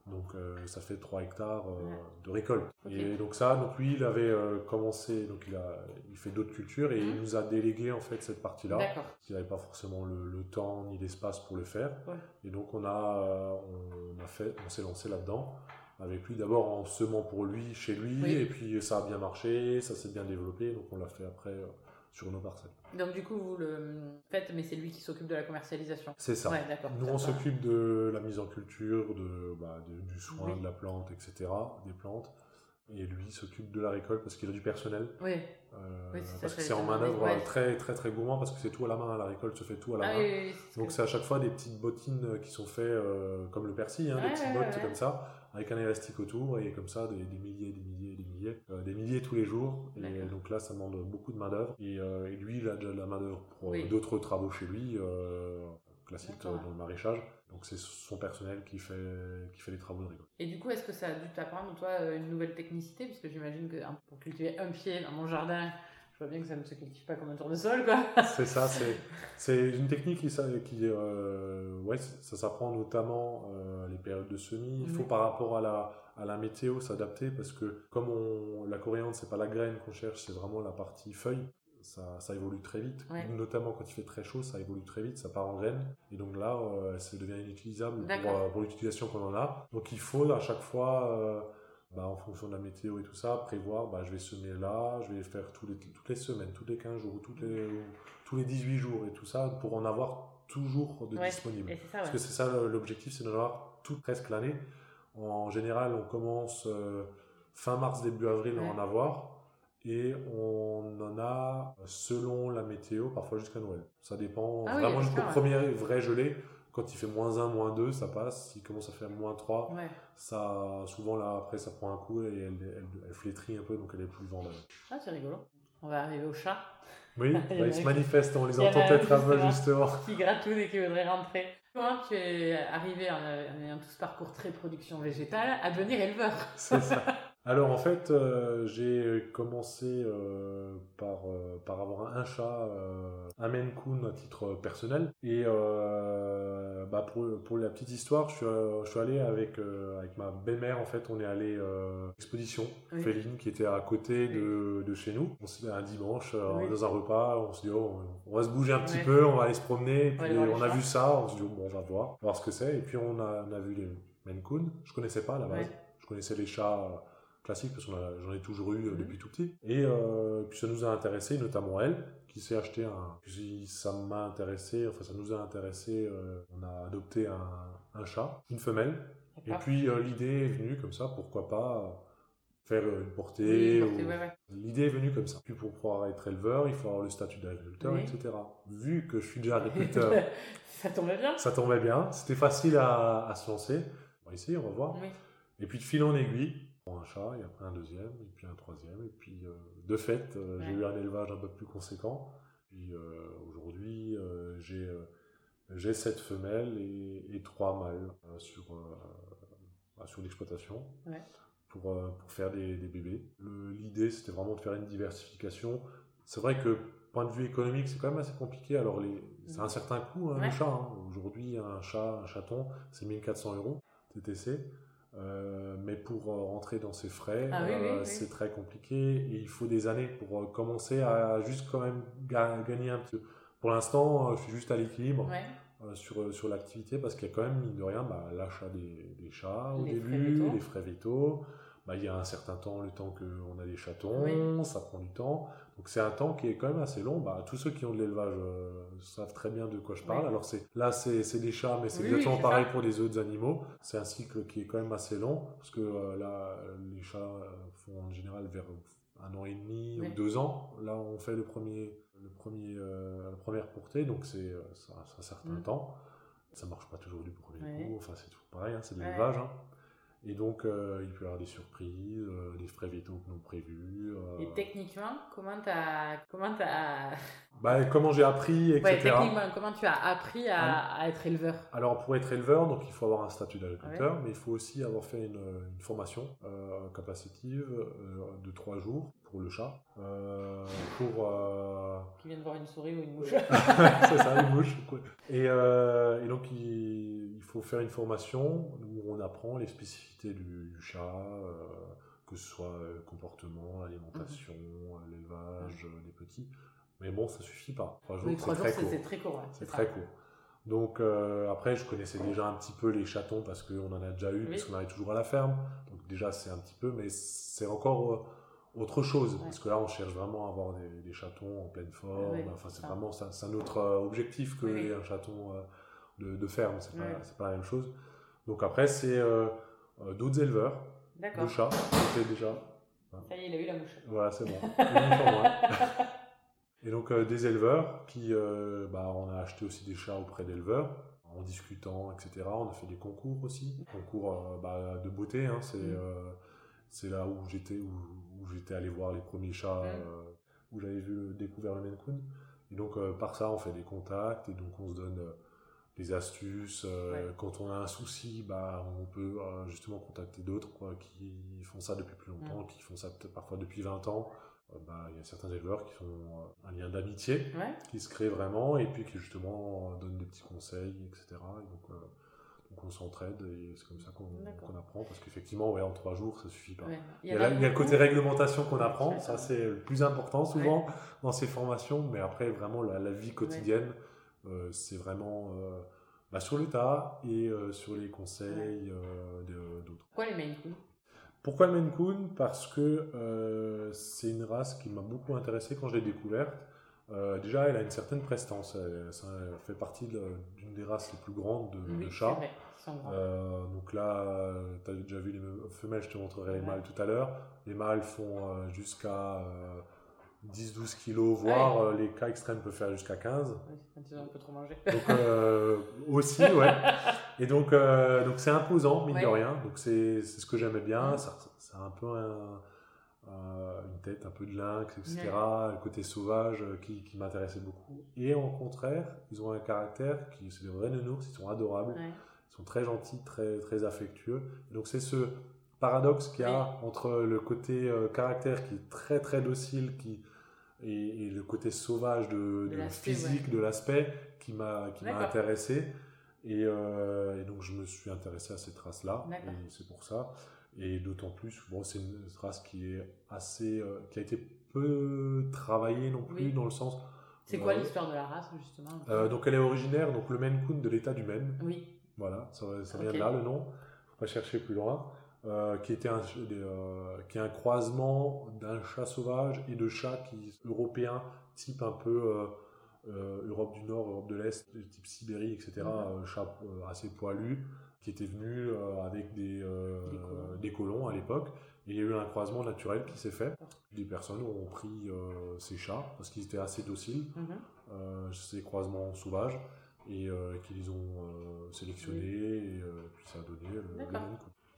[SPEAKER 2] Donc euh, ça fait 3 hectares euh,
[SPEAKER 1] Ouais.
[SPEAKER 2] de récolte. Et donc ça, donc lui, il avait euh, commencé, donc il, a, il fait d'autres cultures et il
[SPEAKER 1] Mhm.
[SPEAKER 2] nous a délégué en fait cette partie-là qu'il n'avait pas forcément le, le temps ni l'espace pour le faire.
[SPEAKER 1] Ouais.
[SPEAKER 2] Et donc on a, on a fait, on s'est lancé là-dedans avec lui d'abord en semant pour lui chez lui
[SPEAKER 1] Oui.
[SPEAKER 2] et puis ça a bien marché, ça s'est bien développé, donc on l'a fait après sur nos parcelles.
[SPEAKER 1] Donc, du coup, vous le faites, mais c'est lui qui s'occupe de la commercialisation.
[SPEAKER 2] C'est ça.
[SPEAKER 1] Ouais.
[SPEAKER 2] Nous on s'occupe de la mise en culture, de, bah, de- du soin
[SPEAKER 1] Oui.
[SPEAKER 2] de la plante, etc., des plantes. Et lui s'occupe de la récolte parce qu'il a du personnel.
[SPEAKER 1] Oui.
[SPEAKER 2] euh,
[SPEAKER 1] Oui, c'est ça,
[SPEAKER 2] parce que c'est en
[SPEAKER 1] Ouais.
[SPEAKER 2] très très très gourmand parce que c'est tout à la main, la récolte se fait tout à la
[SPEAKER 1] Ah
[SPEAKER 2] main.
[SPEAKER 1] oui,
[SPEAKER 2] Donc c'est à chaque fois des petites bottines qui sont faites euh, comme le persil, hein, des petites bottes comme ça, avec un élastique autour et comme ça des, des milliers, des milliers, des milliers, euh, des milliers tous les jours. Et donc là ça demande beaucoup de main d'œuvre et, euh, et lui il a déjà de la main d'œuvre pour euh,
[SPEAKER 1] Oui.
[SPEAKER 2] d'autres travaux chez lui, euh, euh, dans le maraîchage. Donc c'est son personnel qui fait qui fait les travaux de récolte.
[SPEAKER 1] Et du coup, est-ce que ça a dû t'apprendre, toi, une nouvelle technicité? Parce que j'imagine que hein, pour cultiver un pied dans mon jardin, vois bien que ça ne se cultive pas comme un tournesol, quoi. *laughs*
[SPEAKER 2] C'est ça, c'est une technique qui, ça- qui euh, ouais, ça s'apprend notamment euh, les périodes de semis. Il faut
[SPEAKER 1] Mhm.
[SPEAKER 2] par rapport à la, à la météo s'adapter parce que comme on, la coriandre, c'est pas la graine qu'on cherche, c'est vraiment la partie feuille. Ça, ça évolue très vite,
[SPEAKER 1] Ouais.
[SPEAKER 2] notamment quand il fait très chaud, ça évolue très vite, ça part en graine, et donc là, euh, ça devient inutilisable pour, euh, pour l'utilisation qu'on en a. Donc il faut à chaque fois, bah, en fonction de la météo et tout ça, prévoir, bah, je vais semer là, je vais faire tous les, toutes les semaines, tous les 15 jours, toutes les, ou tous les 18 jours et tout ça, pour en avoir toujours de
[SPEAKER 1] Ouais.
[SPEAKER 2] disponible. Parce que c'est ça l'objectif, c'est d'en avoir tout presque l'année. En général, on commence euh, fin mars, début avril à
[SPEAKER 1] Ouais.
[SPEAKER 2] en avoir. Et on en a, selon la météo, parfois jusqu'à Noël. Ça dépend
[SPEAKER 1] Ah oui,
[SPEAKER 2] vraiment
[SPEAKER 1] c'est
[SPEAKER 2] jusqu'au premier vrai gelé. Quand il fait moins 1, moins 2, ça passe. S'il commence à faire moins 3,
[SPEAKER 1] Ouais.
[SPEAKER 2] ça, souvent là, après, ça prend un coup et elle, elle, elle flétrit un peu, donc elle est plus vendable.
[SPEAKER 1] Ah, c'est rigolo. On va arriver au chat
[SPEAKER 2] Oui, *laughs* bah, ils se manifestent, on les entend peut-être un peu
[SPEAKER 1] justement. *laughs* qui gratouille et qui voudrait rentrer. Comment tu es arrivé en, en ayant tout ce parcours très production végétale à devenir éleveur
[SPEAKER 2] C'est ça. *laughs* Alors en fait, euh, j'ai commencé euh, par, euh, par avoir un chat, un Maine Coon à titre personnel. Et bah pour, pour la petite histoire, je suis, je suis allé avec, avec ma belle-mère, en fait, on est allé à l'exposition féline qui était à côté de, de chez nous. On s'est un dimanche, dans un repas, on s'est dit, oh, on va se bouger un petit peu, on va aller se promener. Et puis on a vu ça, on s'est dit, oh, bon, on va voir, voir ce que c'est. Et puis on a, on a vu les Maine Coon. Je connaissais pas à la base. Je connaissais les chats classique parce que j'en ai toujours eu euh, depuis tout petit. Et euh, puis ça nous a intéressé, notamment elle, qui s'est acheté un. Puis ça m'a intéressé, enfin ça nous a intéressé. Euh, on a adopté un, un chat, une femelle. Et puis l'idée est venue comme ça, pourquoi pas faire une portée. L'idée est venue comme ça. Puis pour pouvoir être éleveur, il faut avoir le statut d'agriculteur, etc. Vu que je suis déjà *laughs* agriculteur,
[SPEAKER 1] ça tombait bien.
[SPEAKER 2] Ça tombait bien. C'était facile à, à, se lancer. On va essayer, on va voir. Et puis de fil en aiguille, un chat, et après un deuxième, et puis un troisième, et puis euh, de fait, euh, j'ai eu un élevage un peu plus conséquent. Puis euh, aujourd'hui, j'ai j'ai sept femelles et, trois mâles sur, bah, sur l'exploitation pour, pour faire des, des bébés. L'idée, c'était vraiment de faire une diversification. C'est vrai que point de vue économique, c'est quand même assez compliqué. Alors, les, c'est un certain coût, hein, le chat. Hein. Aujourd'hui, un chat, un chaton, c'est 1400 euros TTC. Euh, mais pour euh, rentrer dans ces frais, ah euh, c'est très compliqué et il faut des années pour commencer à juste quand même gagner un peu. Pour l'instant, je suis juste à l'équilibre sur, sur l'activité parce qu'il y a quand même, mine de rien, bah, l'achat des, des, chats au début, les frais vétos bah, il y a un certain temps, le temps qu'on a des chatons, ça prend du temps. Donc c'est un temps qui est quand même assez long. Bah, tous ceux qui ont de l'élevage euh, savent très bien de quoi je parle. Alors c'est là, c'est des chats, mais c'est exactement pareil pour les autres animaux. C'est un cycle qui est quand même assez long, parce que euh, là, les chats euh, font en général vers un an et demi ou deux ans. Là, on fait le premier, le premier, la première portée, donc c'est un certain mm. temps. Ça marche pas toujours du premier coup. Enfin, c'est tout pareil, hein, c'est de l'élevage. Hein. Et donc, euh, il peut y avoir des surprises, euh, des frais vétos non prévus.
[SPEAKER 1] Euh. Et techniquement, comment tu as. Comment, as... *laughs*
[SPEAKER 2] Bah, comment j'ai appris, etc.
[SPEAKER 1] Ouais, techniquement, comment tu as appris à, à, être éleveur?
[SPEAKER 2] Alors, pour être éleveur, donc, il faut avoir un statut d'agriculteur, mais il faut aussi avoir fait une, une formation capacitive de trois jours pour le chat. pour.
[SPEAKER 1] Qui vient de voir une souris ou une mouche. *laughs*
[SPEAKER 2] C'est ça, une mouche. Et, et donc, il, il, faut faire une formation on apprend les spécificités du, chat, euh, que ce soit euh, comportement, l'alimentation, mhm. euh, l'élevage, les petits. Mais bon, ça suffit pas.
[SPEAKER 1] Trois jours, c'est très, court. C'est très court.
[SPEAKER 2] c'est très court. Donc après, je connaissais déjà un petit peu les chatons parce qu'on en a déjà eu, parce qu'on arrive toujours à la ferme. Donc déjà, c'est un petit peu, mais c'est encore autre chose. Parce que là, on cherche vraiment à avoir des, chatons en pleine forme. enfin, c'est vraiment c'est un autre objectif que un chaton de, ferme. C'est pas, pas la même chose. Donc après, c'est euh, d'autres éleveurs de chats. déjà.
[SPEAKER 1] Ça y est, il a eu la mouche.
[SPEAKER 2] Voilà, c'est bon. *laughs* Et donc euh, des éleveurs qui, euh, bah, on a acheté aussi des chats auprès d'éleveurs en discutant, etc. On a fait des concours aussi, concours bah, de beauté. Hein, c'est mm. là où j'étais où, où j'étais allé voir les premiers chats, mm. où j'avais vu découvert le Maine Coon. Et donc par ça, on fait des contacts et donc on se donne des astuces. Euh, quand on a un souci, bah, on peut euh, justement contacter d'autres qui font ça depuis plus longtemps, qui font ça parfois depuis 20 ans. Euh, bah, il y a certains éleveurs qui font un lien d'amitié qui se crée vraiment et puis qui justement donnent des petits conseils, etc. Et donc, donc on s'entraide et c'est comme ça qu'on apprend parce qu'effectivement, ouais, en trois jours, ça suffit pas. Il, y a, le côté réglementation qu'on apprend, ça c'est le plus important souvent dans ces formations, mais après vraiment la, vie quotidienne. Euh, c'est vraiment euh, bah, sur le tas et euh, sur les conseils d'autres.
[SPEAKER 1] Pourquoi les Maine Coon?
[SPEAKER 2] Pourquoi le Maine Coon? Parce que c'est une race qui m'a beaucoup intéressé quand je l'ai découverte. déjà, elle a une certaine prestance. Elle, fait partie d'une des races les plus grandes de, chats. donc là, tu as déjà vu les femelles, je te montrerai les mâles tout à l'heure. Les mâles font jusqu'à 10-12 kilos, voire euh, les cas extrêmes peuvent faire jusqu'à 15.
[SPEAKER 1] quand ils ont un peu trop mangé.
[SPEAKER 2] Donc, euh, aussi, ouais. *laughs* Et donc, euh, donc c'est imposant, mine de rien. Donc, c'est ce que j'aimais bien. C'est un peu une tête un peu de lynx, etc. Le côté sauvage qui, qui m'intéressait beaucoup. Et au contraire, ils ont un caractère qui, c'est des vrais nounours, ils sont adorables. Ils sont très gentils, très, très affectueux. Donc, c'est ce paradoxe qu'il y a entre le côté caractère qui est très très docile qui, et, le côté sauvage de, physique, de l'aspect qui m'a intéressé. Et, euh, et, donc je me suis intéressé à cette race-là, c'est pour ça. Et d'autant plus, bon, c'est une race qui est assez, euh, qui a été peu travaillée non plus dans le sens.
[SPEAKER 1] C'est quoi l'histoire de la race justement?
[SPEAKER 2] Donc elle est originaire, donc le Maine Coon de l'État du Maine.
[SPEAKER 1] Oui.
[SPEAKER 2] Voilà, ça, ça vient de là le nom. Faut pas chercher plus loin. Euh, qui était un, euh, qui est un croisement d'un chat sauvage et de chats qui européens, type un peu euh, Europe du Nord, Europe de l'Est, type Sibérie, etc. Mhm. chat assez poilu, qui était venu avec des, des colons. à l'époque. Et il y a eu un croisement naturel qui s'est fait. Des personnes ont pris ces chats parce qu'ils étaient assez dociles, mhm. ces croisements sauvages, et qu'ils ont sélectionnés, et puis ça a donné le, le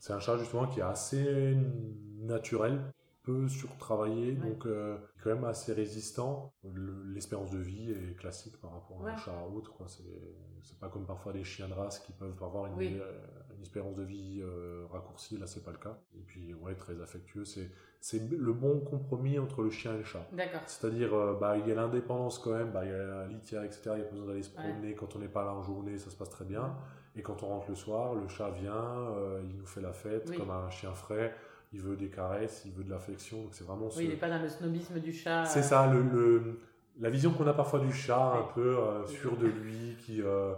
[SPEAKER 2] c'est un chat justement qui est assez naturel, peu surtravaillé, donc euh, quand même assez résistant. L'espérance de vie est classique par rapport à un chat autre. C'est pas comme parfois des chiens de race qui peuvent avoir une, euh, espérance de vie euh, raccourcie. Là, c'est pas le cas. Et puis, ouais, très affectueux. C'est le bon compromis entre le chien et le chat. C'est-à-dire, bah, il y a l'indépendance quand même. Bah, il y a la litière, etc. Il n'y a pas besoin d'aller se promener. Quand on n'est pas là en journée, ça se passe très bien. Et quand on rentre le soir, le chat vient, euh, il nous fait la fête comme un chien frais. Il veut des caresses, il veut de l'affection. Donc c'est vraiment.
[SPEAKER 1] Oui, il n'est pas dans le snobisme du chat.
[SPEAKER 2] C'est ça, le, le, la vision qu'on a parfois du chat, un peu euh, sûr de lui, qui. Euh,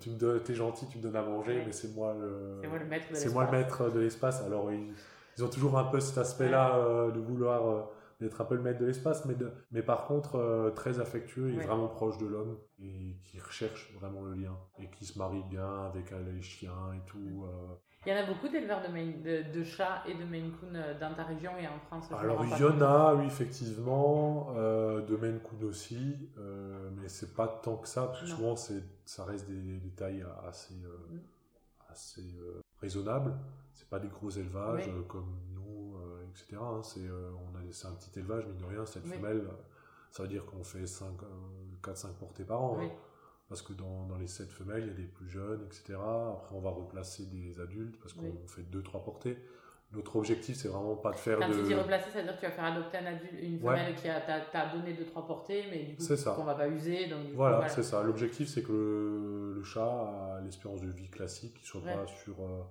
[SPEAKER 2] tu me t'es gentil, tu me donnes à manger, mais c'est moi le.
[SPEAKER 1] C'est moi le maître de
[SPEAKER 2] l'espace. C'est moi le maître de l'espace. Alors ils, ils, ont toujours un peu cet aspect-là de vouloir d'être un peu le maître de l'espace, mais, mais par contre euh, très affectueux et vraiment proche de l'homme et qui recherche vraiment le lien et qui se marie bien avec euh, les chiens et tout. Euh.
[SPEAKER 1] Il y en a beaucoup d'éleveurs de, de, chats et de Maine Coon dans ta région et en France
[SPEAKER 2] Alors il y en a, oui, effectivement, de Maine Coon aussi, mais c'est pas tant que ça, parce que souvent ça reste des, des tailles assez, mm. assez raisonnables. C'est pas des gros élevages comme etc. Hein, c'est euh, un petit élevage, mine de rien, cette femelle, ça veut dire qu'on fait 4-5 euh, portées par an. Hein. parce que dans, dans, les 7 femelles, il y a des plus jeunes, etc. Après, on va replacer des adultes parce qu'on fait 2-3 portées. Notre objectif, c'est vraiment pas de faire
[SPEAKER 1] Quand
[SPEAKER 2] de...
[SPEAKER 1] tu dis replacer, ça veut dire que tu vas faire adopter un adulte, une femelle qui a t'a donné 2-3 portées, mais du coup, qu'on va pas user. Donc,
[SPEAKER 2] voilà, c'est ça. L'objectif, c'est que le, chat a l'espérance de vie classique, qu'il soit pas sur... Euh,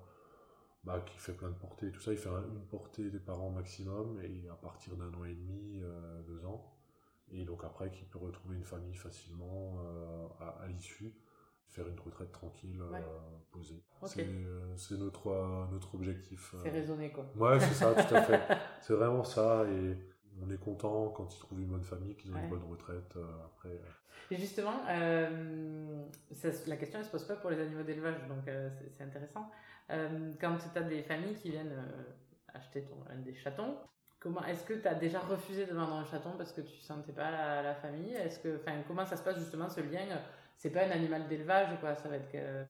[SPEAKER 2] bah, qui fait plein de portées et tout ça. Il fait une portée des parents maximum et à partir d'un an et demi, euh, deux ans. Et donc après, qui peut retrouver une famille facilement euh, à, l'issue, faire une retraite tranquille, euh, posée. C'est notre, notre objectif.
[SPEAKER 1] C'est raisonné quoi.
[SPEAKER 2] Ouais, c'est ça, tout à fait. *laughs* C'est vraiment ça et on est content quand ils trouvent une bonne famille, qu'ils ont une bonne retraite après.
[SPEAKER 1] Et justement, la question ne se pose pas pour les animaux d'élevage, donc c'est intéressant. Euh, quand tu as des familles qui viennent euh, acheter ton, des chatons, comment est-ce que tu as déjà refusé de vendre un chaton parce que tu sentais pas la, famille? Est-ce que, enfin, comment ça se passe justement ce lien? C'est pas un animal d'élevage, quoi Ça va être.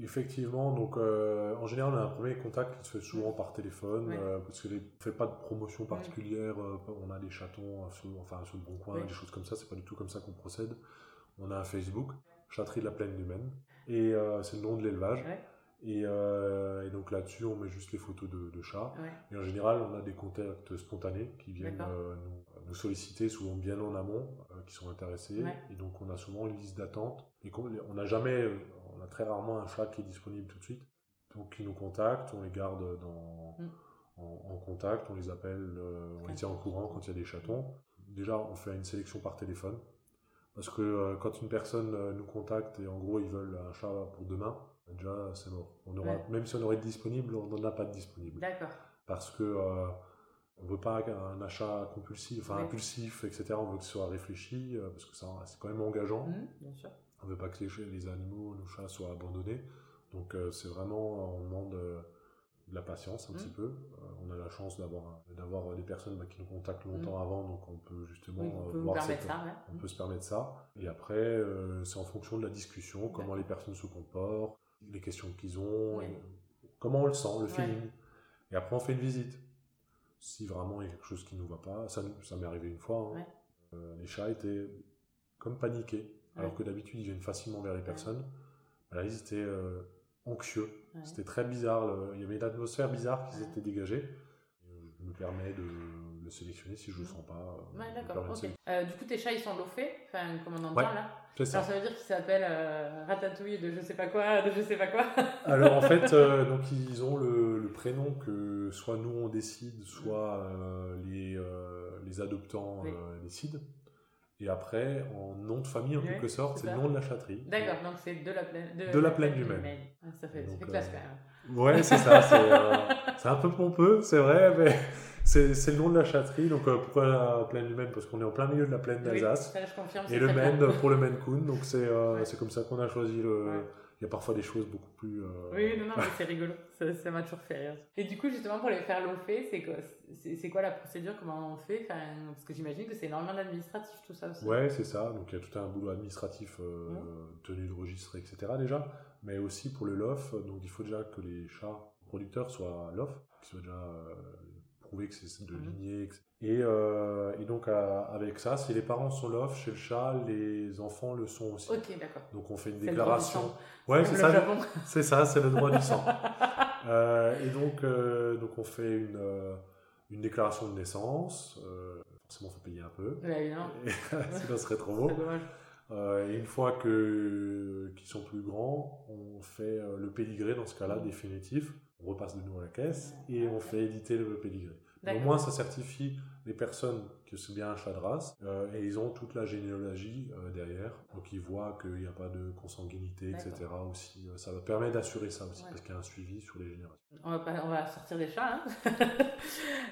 [SPEAKER 2] Effectivement, donc euh, en général, on a un premier contact qui se fait souvent par téléphone parce que ne fait pas de promotion particulière. on a des chatons, enfin sur le bon coin, des choses comme ça. C'est pas du tout comme ça qu'on procède. On a un Facebook, Chatterie de la Plaine du Maine, et c'est le nom de l'élevage. Euh, et, donc là-dessus, on met juste les photos de, chats. Et en général, on a des contacts spontanés qui viennent euh, nous, solliciter, souvent bien en amont, euh, qui sont intéressés. Et donc on a souvent une liste d'attente. Et on n'a jamais, on a très rarement un chat qui est disponible tout de suite. Donc ils nous contactent, on les garde dans, mm. en, contact, on les appelle, on les tient en courant quand il y a des chatons. Déjà, on fait une sélection par téléphone. Parce que quand une personne nous contacte et en gros ils veulent un chat pour demain, déjà c'est mort. On aura, Même si on aurait disponible, on n'en a pas de disponible.
[SPEAKER 1] D'accord.
[SPEAKER 2] Parce que euh, on veut pas un achat compulsif, enfin impulsif, etc. On veut que ce soit réfléchi, euh, parce que c'est quand même engageant.
[SPEAKER 1] Mmh, bien sûr.
[SPEAKER 2] On veut pas que les, les animaux, nos chats soient abandonnés. Donc euh, c'est vraiment, on demande de la patience un mmh. petit peu. on a la chance d'avoir d'avoir des personnes bah, qui nous contactent longtemps mmh. avant, donc on peut justement
[SPEAKER 1] on peut voir ça,
[SPEAKER 2] on peut se permettre ça. Et après, c'est en fonction de la discussion, comment les personnes se comportent, les questions qu'ils ont, comment on le sent, le feeling. Et après, on fait une visite. Si vraiment il y a quelque chose qui ne nous va pas, ça, ça m'est arrivé une fois, hein. euh, les chats étaient comme paniqués, alors que d'habitude ils viennent facilement vers les personnes. Là, ils étaient euh, anxieux.
[SPEAKER 1] Ouais.
[SPEAKER 2] C'était très bizarre. le- Il y avait une atmosphère bizarre qui s'était dégagée. Euh, Je me permets de le sélectionner si je le sens pas. euh,
[SPEAKER 1] Ouais, d'accord. Euh, du coup, tes chats, ils sont loffés, enfin, comme on entend
[SPEAKER 2] Ouais.
[SPEAKER 1] là.
[SPEAKER 2] C'est ça.
[SPEAKER 1] Alors, ça veut dire qu'ils s'appellent euh, Ratatouille de je sais pas quoi, de je sais pas quoi. *laughs*
[SPEAKER 2] Alors en fait, euh, *laughs* donc ils ont le, le prénom que soit nous on décide, soit les, les adoptants
[SPEAKER 1] Oui.
[SPEAKER 2] décident. Et après, en nom de famille en
[SPEAKER 1] Oui,
[SPEAKER 2] quelque sorte,
[SPEAKER 1] c'est
[SPEAKER 2] le nom de la chatterie.
[SPEAKER 1] D'accord, donc c'est de la plaine
[SPEAKER 2] De la plaine du Maine.
[SPEAKER 1] Ah, ça fait, ça
[SPEAKER 2] Donc,
[SPEAKER 1] fait classe
[SPEAKER 2] euh,
[SPEAKER 1] quand même.
[SPEAKER 2] Ouais, c'est ça. C'est euh, *laughs* un peu pompeux, c'est vrai, mais c'est le nom de la chatterie. Donc euh, pourquoi la plaine du Maine Parce qu'on est en plein milieu de la plaine d'Alsace. Et le. Maine pour le Maine Coon. Donc c'est euh,
[SPEAKER 1] Ouais.
[SPEAKER 2] comme ça qu'on a choisi le.
[SPEAKER 1] Ouais.
[SPEAKER 2] Il y a parfois des choses beaucoup plus. euh,
[SPEAKER 1] Oui, non, non, mais c'est rigolo. Ça ça m'a toujours fait rire. Et du coup, justement, pour les faire lofer, c'est quoi, c'est quoi la procédure Comment on fait enfin, Parce que j'imagine que c'est énormément d'administratif, tout ça aussi.
[SPEAKER 2] Ouais, c'est ça. Donc il y a tout un boulot administratif, euh,
[SPEAKER 1] Ouais.
[SPEAKER 2] tenue de registre, etc. déjà. Mais aussi pour le LOF, donc il faut déjà que les chats producteurs soient LOF, qu'ils soient déjà euh, prouvé que c'est de
[SPEAKER 1] Mhm.
[SPEAKER 2] lignée. etc. Et, euh, et donc à- avec ça, si les parents sont LOF chez le chat, les enfants le sont aussi.
[SPEAKER 1] Ok, d'accord.
[SPEAKER 2] Donc on fait une déclaration. Ouais, c'est ça. C'est ça, c'est le droit du sang. *laughs* Euh, et donc, euh, donc on fait une, une déclaration de naissance. Forcément, il faut payer un peu.
[SPEAKER 1] Ouais. *laughs*
[SPEAKER 2] Sinon, ce serait trop beau. Et une fois que qu'ils sont plus grands, on fait le pédigré dans ce cas-là
[SPEAKER 1] Mhm.
[SPEAKER 2] définitif. On repasse de nouveau à la caisse et on fait éditer le pédigré. Au moins, ça certifie les personnes que c'est bien un chat de race euh, et ils ont toute la généalogie euh, derrière. Donc ils voient qu'il n'y a pas de consanguinité, etc. Aussi, Euh, ça permet d'assurer ça aussi
[SPEAKER 1] Ouais.
[SPEAKER 2] parce qu'il y a un suivi sur les générations.
[SPEAKER 1] On va, pas- on va sortir des chats. hein. *laughs*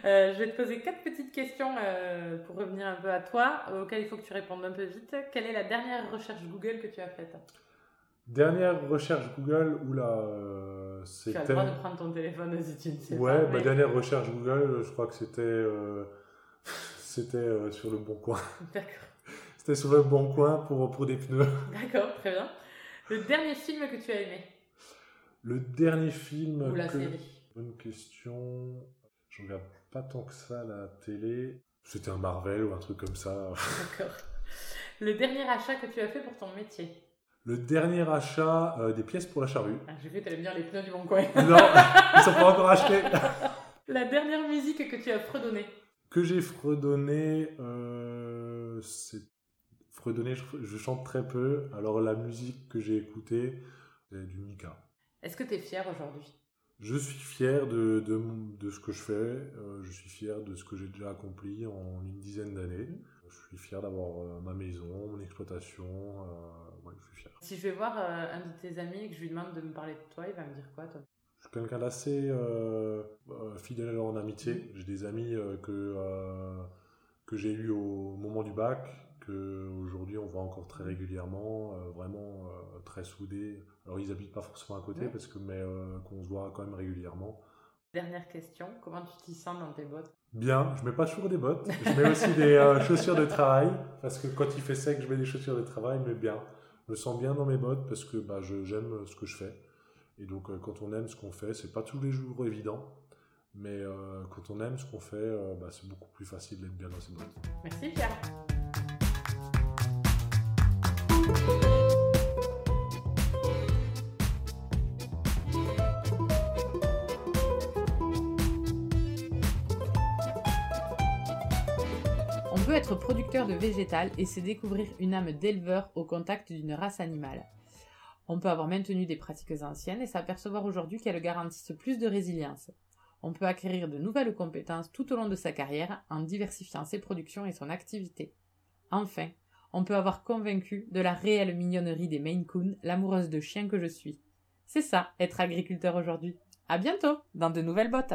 [SPEAKER 1] Euh, je vais te poser quatre petites questions pour revenir un peu à toi, auxquelles il faut que tu répondes un peu vite. Quelle est la dernière recherche Google que tu as faite?
[SPEAKER 2] Dernière recherche Google, oula, euh,
[SPEAKER 1] Tu as
[SPEAKER 2] c'était.
[SPEAKER 1] le droit de prendre ton téléphone si tu ne sais
[SPEAKER 2] Ouais, ma dernière recherche Google, je crois que c'était euh, c'était euh, sur le bon coin. *laughs*
[SPEAKER 1] D'accord.
[SPEAKER 2] C'était sur le bon coin pour, pour des pneus. *laughs*
[SPEAKER 1] D'accord, très bien. Le dernier film que tu as aimé?
[SPEAKER 2] Le dernier film.
[SPEAKER 1] Ou la
[SPEAKER 2] que-
[SPEAKER 1] série?
[SPEAKER 2] Bonne question. Je regarde pas tant que ça la télé. C'était un Marvel ou un truc comme ça. *laughs*
[SPEAKER 1] D'accord. Le dernier achat que tu as fait pour ton métier?
[SPEAKER 2] Le dernier achat euh, des pièces pour la charrue.
[SPEAKER 1] ah, J'ai vu, tu allais me dire les pneus du bon coin.
[SPEAKER 2] Non, ils sont pas encore achetés.
[SPEAKER 1] La dernière musique que tu as fredonnée?
[SPEAKER 2] Que j'ai fredonné, euh, c'est fredonné. Je, je chante très peu. Alors la musique que j'ai écoutée, c'est du Mika.
[SPEAKER 1] Est-ce que tu es fier aujourd'hui?
[SPEAKER 2] Je suis fier de, de, mon- de ce que je fais. euh, je suis fier de ce que j'ai déjà accompli en une dizaine d'années.
[SPEAKER 1] Mhm.
[SPEAKER 2] Je suis fier d'avoir euh, ma maison, mon exploitation. ouais, je suis fier.
[SPEAKER 1] Si je vais voir un de tes amis et que je lui demande de me parler de toi, il va me dire quoi, toi?
[SPEAKER 2] Je suis quelqu'un d'assez euh, euh, fidèle en amitié. J'ai des amis euh, que, euh, que j'ai eus au moment du bac, que aujourd'hui on voit encore très régulièrement, vraiment très soudés. Alors ils habitent pas forcément à côté,
[SPEAKER 1] Ouais.
[SPEAKER 2] parce que, mais qu'on se voit quand même régulièrement.
[SPEAKER 1] Dernière question, comment tu t'y sens dans tes bottes?
[SPEAKER 2] Bien, je mets pas toujours des bottes, je mets aussi des *laughs* chaussures de travail, parce que quand il fait sec, je mets des chaussures de travail, mais bien. Je me sens bien dans mes bottes parce que bah, j'aime ce que je fais. Et donc, euh, quand on aime ce qu'on fait, c'est pas tous les jours évident, mais euh, quand on aime ce qu'on fait, euh, bah, c'est beaucoup plus facile d'être bien dans ses bottes.
[SPEAKER 1] Merci Pierre. On peut être producteur de végétal et se découvrir une âme d'éleveur au contact d'une race animale. On peut avoir maintenu des pratiques anciennes et s'apercevoir aujourd'hui qu'elles garantissent plus de résilience. On peut acquérir de nouvelles compétences tout au long de sa carrière en diversifiant ses productions et son activité. Enfin, on peut avoir convaincu de la réelle mignonnerie des Maine Coon, l'amoureuse de chiens que je suis. C'est ça, être agriculteur aujourd'hui. À bientôt, dans de nouvelles bottes.